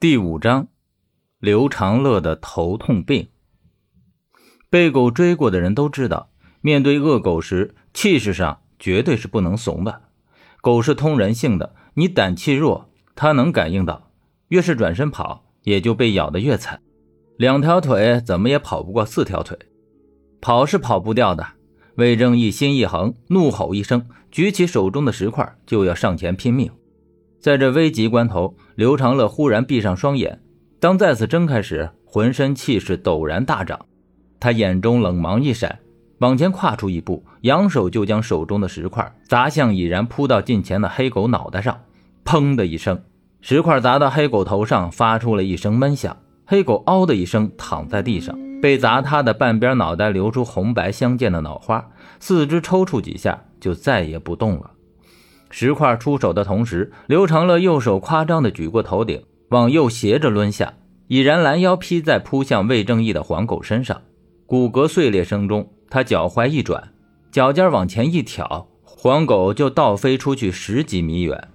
第五章，刘长乐的头痛病。被狗追过的人都知道，面对恶狗时，气势上绝对是不能怂的。狗是通人性的，你胆气弱，它能感应到，越是转身跑，也就被咬得越惨。两条腿怎么也跑不过四条腿，跑是跑不掉的。魏正义心一横，怒吼一声，举起手中的石块就要上前拼命。在这危急关头，刘长乐忽然闭上双眼，当再次睁开时，浑身气势陡然大涨。他眼中冷芒一闪，往前跨出一步，扬手就将手中的石块砸向已然扑到近前的黑狗脑袋上。砰的一声，石块砸到黑狗头上，发出了一声闷响。黑狗嗷的一声躺在地上，被砸塌的半边脑袋流出红白相间的脑花，四肢抽搐几下，就再也不动了。石块出手的同时，刘长乐右手夸张地举过头顶，往右斜着抡下，已然拦腰劈在扑向魏正义的黄狗身上。骨骼碎裂声中，他脚踝一转，脚尖往前一挑，黄狗就倒飞出去十几米远，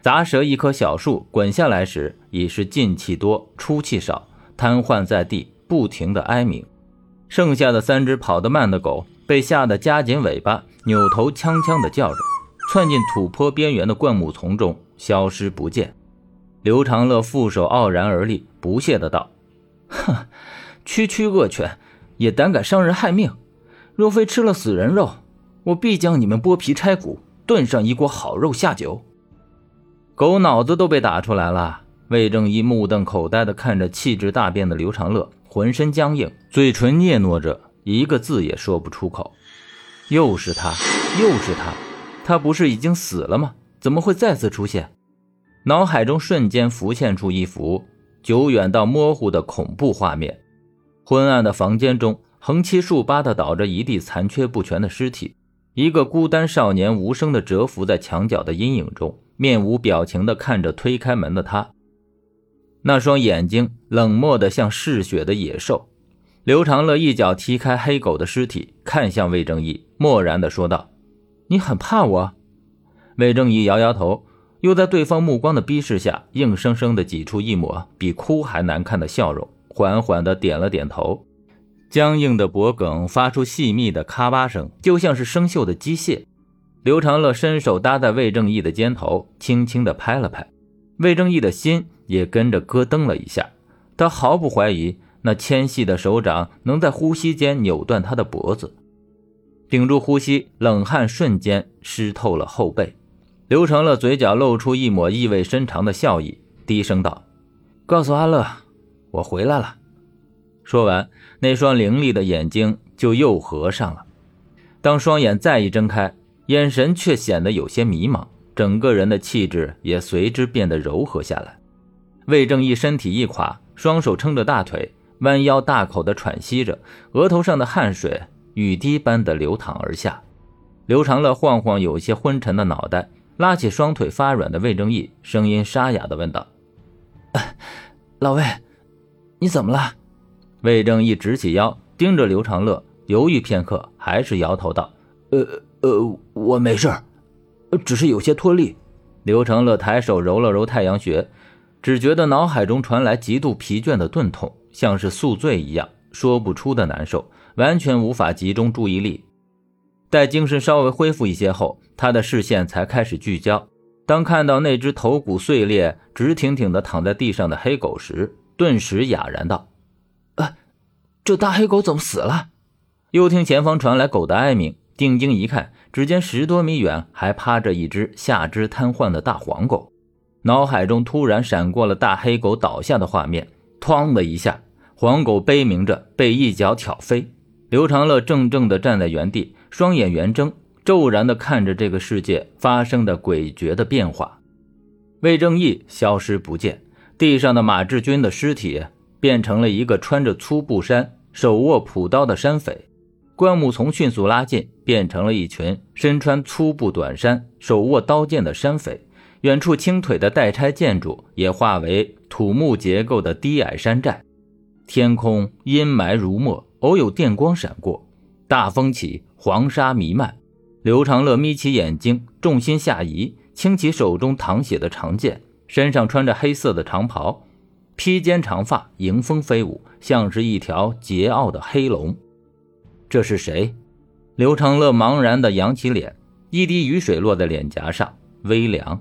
砸折一棵小树，滚下来时已是进气多出气少，瘫痪在地，不停地哀鸣。剩下的三只跑得慢的狗被吓得夹紧尾巴，扭头呛呛地叫着。窜进土坡边缘的灌木丛中，消失不见。刘长乐负手傲然而立，不屑的道：“哼，区区恶犬也胆敢伤人害命！若非吃了死人肉，我必将你们剥皮拆骨，炖上一锅好肉下酒。”狗脑子都被打出来了。魏正一目瞪口呆的看着气质大变的刘长乐，浑身僵硬，嘴唇嗫嚅着，一个字也说不出口。又是他，又是他。他不是已经死了吗？怎么会再次出现？脑海中瞬间浮现出一幅久远到模糊的恐怖画面：昏暗的房间中，横七竖八的倒着一地残缺不全的尸体，一个孤单少年无声的蛰伏在墙角的阴影中，面无表情的看着推开门的他，那双眼睛冷漠的像嗜血的野兽。刘长乐一脚踢开黑狗的尸体，看向魏正义，漠然的说道。你很怕我？魏正义摇摇头，又在对方目光的逼视下，硬生生的挤出一抹比哭还难看的笑容，缓缓的点了点头。僵硬的脖颈发出细密的咔吧声，就像是生锈的机械。刘长乐伸手搭在魏正义的肩头，轻轻的拍了拍，魏正义的心也跟着咯噔了一下。他毫不怀疑，那纤细的手掌能在呼吸间扭断他的脖子。屏住呼吸，冷汗瞬间湿透了后背。刘成乐嘴角露出一抹意味深长的笑意，低声道：“告诉阿乐，我回来了。”说完，那双凌厉的眼睛就又合上了。当双眼再一睁开，眼神却显得有些迷茫，整个人的气质也随之变得柔和下来。魏正义身体一垮，双手撑着大腿，弯腰大口地喘息着，额头上的汗水。雨滴般的流淌而下，刘长乐晃晃有些昏沉的脑袋，拉起双腿发软的魏正义，声音沙哑的问道：“老魏，你怎么了？”魏正义直起腰，盯着刘长乐，犹豫片刻，还是摇头道：“呃呃，我没事只是有些脱力。”刘长乐抬手揉了揉太阳穴，只觉得脑海中传来极度疲倦的钝痛，像是宿醉一样，说不出的难受。完全无法集中注意力。待精神稍微恢复一些后，他的视线才开始聚焦。当看到那只头骨碎裂、直挺挺地躺在地上的黑狗时，顿时哑然道：“啊，这大黑狗怎么死了？”又听前方传来狗的哀鸣，定睛一看，只见十多米远还趴着一只下肢瘫痪的大黄狗。脑海中突然闪过了大黑狗倒下的画面，哐的一下，黄狗悲鸣着被一脚挑飞。刘长乐怔怔地站在原地，双眼圆睁，骤然地看着这个世界发生的诡谲的变化。魏正义消失不见，地上的马志军的尸体变成了一个穿着粗布衫、手握朴刀的山匪。灌木丛迅速拉近，变成了一群身穿粗布短衫、手握刀剑的山匪。远处青腿的待拆建筑也化为土木结构的低矮山寨。天空阴霾如墨。偶有电光闪过，大风起，黄沙弥漫。刘长乐眯起眼睛，重心下移，轻起手中淌血的长剑，身上穿着黑色的长袍。披肩长发迎风飞舞，像是一条桀骜的黑龙。这是谁？刘长乐茫然地扬起脸，一滴雨水落在脸颊上，微凉。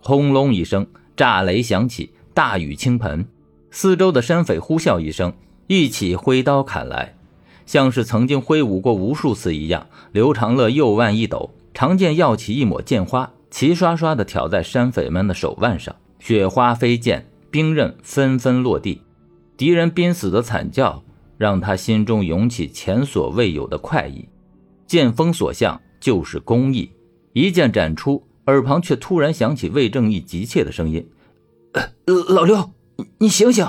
轰隆一声，炸雷响起，大雨倾盆。四周的山匪呼啸一声，一起挥刀砍来，像是曾经挥舞过无数次一样。刘长乐右腕一抖，长剑耀起一抹剑花，齐刷刷地挑在山匪们的手腕上，雪花飞溅，兵刃纷纷落地。敌人濒死的惨叫，让他心中涌起前所未有的快意。剑锋所向，就是公义。一剑斩出，耳旁却突然响起魏正义急切的声音：“老刘。”你醒醒！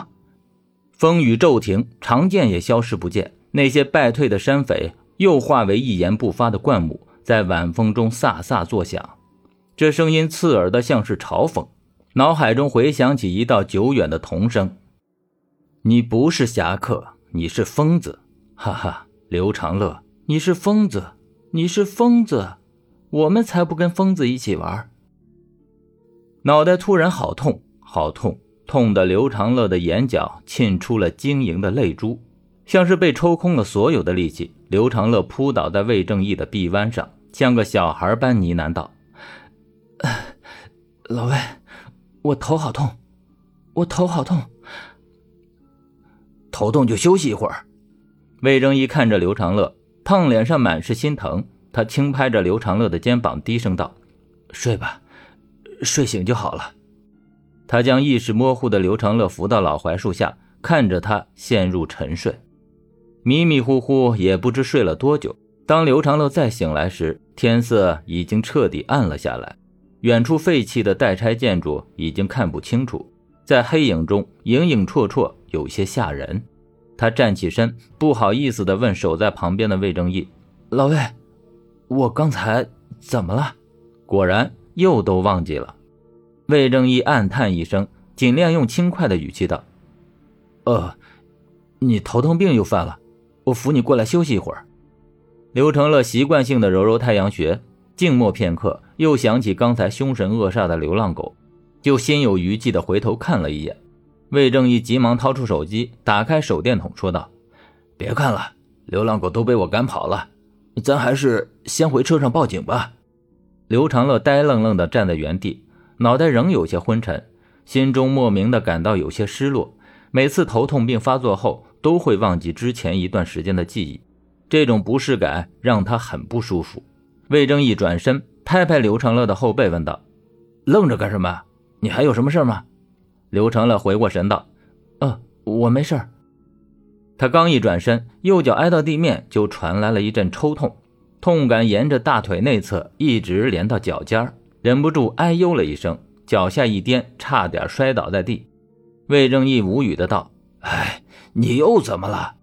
风雨骤停，长剑也消失不见。那些败退的山匪又化为一言不发的灌木，在晚风中飒飒作响。这声音刺耳的像是嘲讽，脑海中回响起一道久远的童声：“你不是侠客，你是疯子！”哈哈，刘长乐，你是疯子，你是疯子，我们才不跟疯子一起玩！脑袋突然好痛，好痛！痛得刘长乐的眼角沁出了晶莹的泪珠，像是被抽空了所有的力气。刘长乐扑倒在魏正义的臂弯上，像个小孩般呢喃道：“老魏，我头好痛，我头好痛，头痛就休息一会儿。”魏正义看着刘长乐，胖脸上满是心疼，他轻拍着刘长乐的肩膀，低声道：“睡吧，睡醒就好了。”他将意识模糊的刘长乐扶到老槐树下，看着他陷入沉睡，迷迷糊糊也不知睡了多久。当刘长乐再醒来时，天色已经彻底暗了下来，远处废弃的待拆建筑已经看不清楚，在黑影中影影绰绰，有些吓人。他站起身，不好意思地问守在旁边的魏正义：“老魏，我刚才怎么了？”果然又都忘记了。魏正义暗叹一声，尽量用轻快的语气道：“呃，你头痛病又犯了，我扶你过来休息一会儿。”刘成乐习惯性的揉揉太阳穴，静默片刻，又想起刚才凶神恶煞的流浪狗，就心有余悸的回头看了一眼。魏正义急忙掏出手机，打开手电筒，说道：“别看了，流浪狗都被我赶跑了，咱还是先回车上报警吧。”刘长乐呆愣愣的站在原地。脑袋仍有些昏沉，心中莫名的感到有些失落。每次头痛病发作后，都会忘记之前一段时间的记忆，这种不适感让他很不舒服。魏征一转身拍拍刘长乐的后背，问道：“愣着干什么？你还有什么事吗？”刘长乐回过神道：“呃，我没事。”他刚一转身，右脚挨到地面，就传来了一阵抽痛，痛感沿着大腿内侧一直连到脚尖儿。忍不住哎呦了一声，脚下一颠，差点摔倒在地。魏正义无语的道：“哎，你又怎么了？”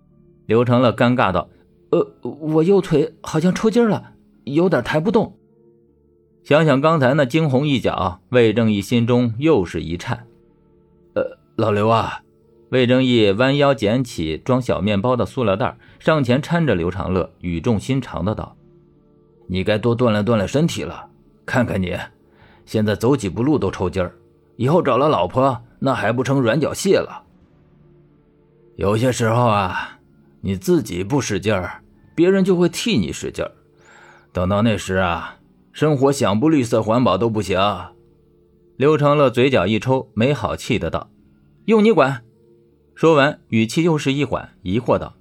刘成乐尴尬道：“呃，我右腿好像抽筋了，有点抬不动。”想想刚才那惊鸿一脚，魏正义心中又是一颤。呃，老刘啊，魏正义弯腰捡起装小面包的塑料袋，上前搀着刘长乐，语重心长的道：“你该多锻炼锻炼身体了。”看看你，现在走几步路都抽筋儿，以后找了老婆那还不成软脚蟹了？有些时候啊，你自己不使劲儿，别人就会替你使劲儿。等到那时啊，生活想不绿色环保都不行。刘长乐嘴角一抽，没好气的道：“用你管！”说完，语气又是一缓，疑惑道：“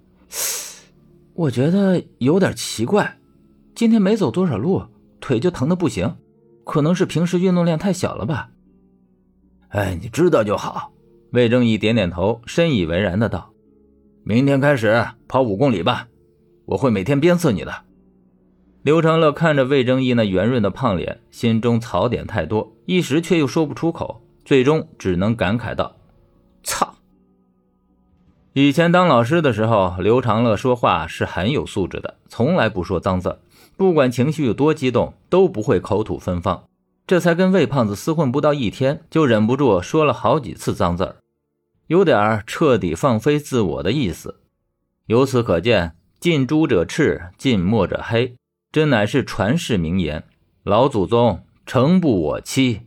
我觉得有点奇怪，今天没走多少路。”腿就疼的不行，可能是平时运动量太小了吧。哎，你知道就好。魏正义点点头，深以为然的道：“明天开始跑五公里吧，我会每天鞭策你的。”刘长乐看着魏正义那圆润的胖脸，心中槽点太多，一时却又说不出口，最终只能感慨道：“操！”以前当老师的时候，刘长乐说话是很有素质的，从来不说脏字。不管情绪有多激动，都不会口吐芬芳。这才跟魏胖子厮混不到一天，就忍不住说了好几次脏字儿，有点彻底放飞自我的意思。由此可见，近朱者赤，近墨者黑，这乃是传世名言。老祖宗诚不我欺。